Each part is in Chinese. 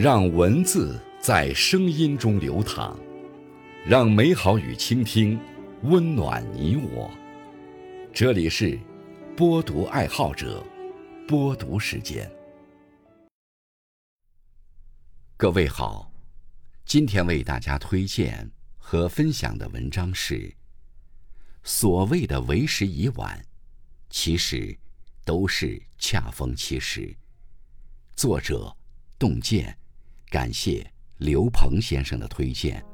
让文字在声音中流淌，让美好与倾听温暖你我。这里是播读爱好者播读时间。各位好，今天为大家推荐和分享的文章是：所谓的为时已晚，其实都是恰逢其时。作者：洞见。感谢刘鹏先生的推荐。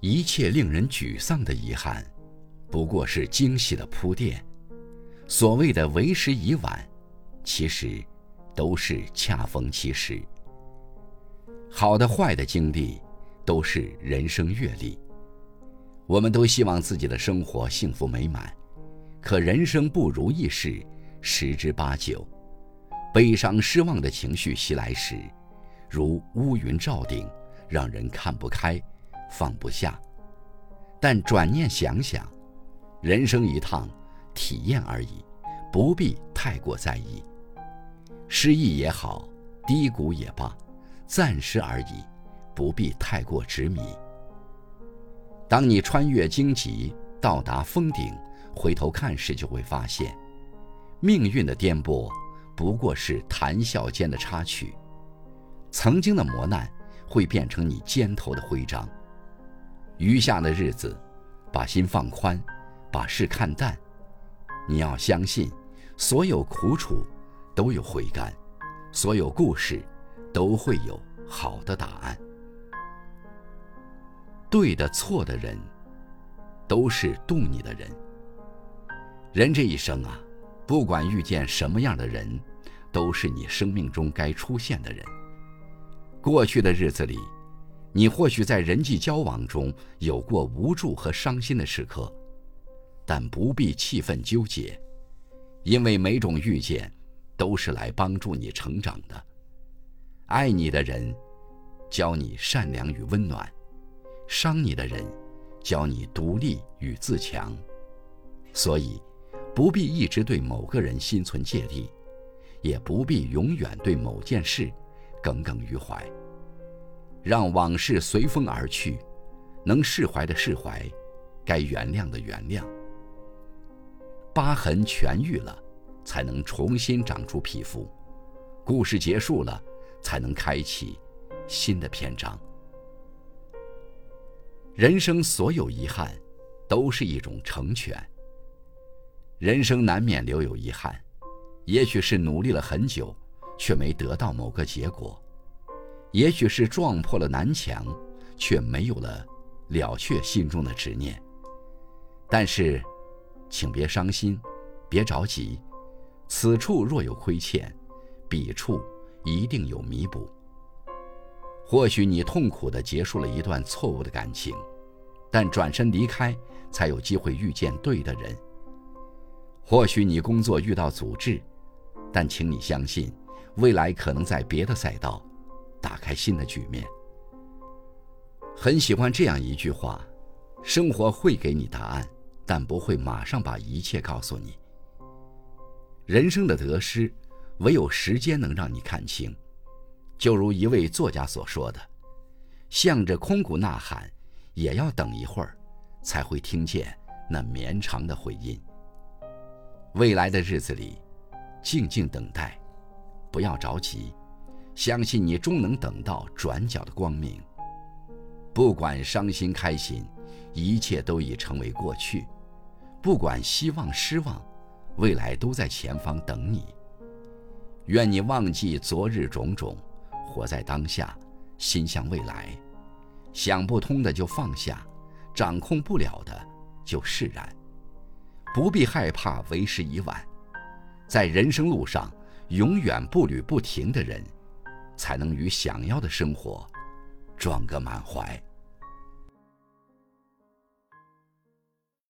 一切令人沮丧的遗憾，不过是惊喜的铺垫。所谓的为时已晚，其实都是恰逢其时。好的、坏的经历，都是人生阅历。我们都希望自己的生活幸福美满，可人生不如意事十之八九。悲伤、失望的情绪袭来时，如乌云罩顶，让人看不开、放不下。但转念想想，人生一趟，体验而已，不必太过在意。失意也好，低谷也罢，暂时而已，不必太过执迷。当你穿越荆棘，到达峰顶，回头看时，就会发现，命运的颠簸不过是谈笑间的插曲。曾经的磨难会变成你肩头的徽章。余下的日子，把心放宽，把事看淡。你要相信，所有苦楚都有回甘，所有故事都会有好的答案。对的错的人，都是渡你的人。人这一生啊，不管遇见什么样的人，都是你生命中该出现的人。过去的日子里，你或许在人际交往中有过无助和伤心的时刻，但不必气愤纠结，因为每种遇见，都是来帮助你成长的。爱你的人，教你善良与温暖。伤你的人，教你独立与自强，所以不必一直对某个人心存芥蒂，也不必永远对某件事耿耿于怀。让往事随风而去，能释怀的释怀，该原谅的原谅。疤痕痊愈了，才能重新长出皮肤；故事结束了，才能开启新的篇章。人生所有遗憾，都是一种成全。人生难免留有遗憾，也许是努力了很久，却没得到某个结果；也许是撞破了南墙，却没有了了却心中的执念。但是，请别伤心，别着急，此处若有亏欠，彼处一定有弥补。或许你痛苦地结束了一段错误的感情，但转身离开，才有机会遇见对的人。或许你工作遇到阻滞，但请你相信，未来可能在别的赛道打开新的局面。很喜欢这样一句话：生活会给你答案，但不会马上把一切告诉你。人生的得失，唯有时间能让你看清。就如一位作家所说的：“向着空谷呐喊，也要等一会儿，才会听见那绵长的回音。”未来的日子里，静静等待，不要着急，相信你终能等到转角的光明。不管伤心开心，一切都已成为过去；不管希望失望，未来都在前方等你。愿你忘记昨日种种。活在当下，心向未来，想不通的就放下，掌控不了的就释然，不必害怕为时已晚。在人生路上，永远步履不停的人，才能与想要的生活撞个满怀。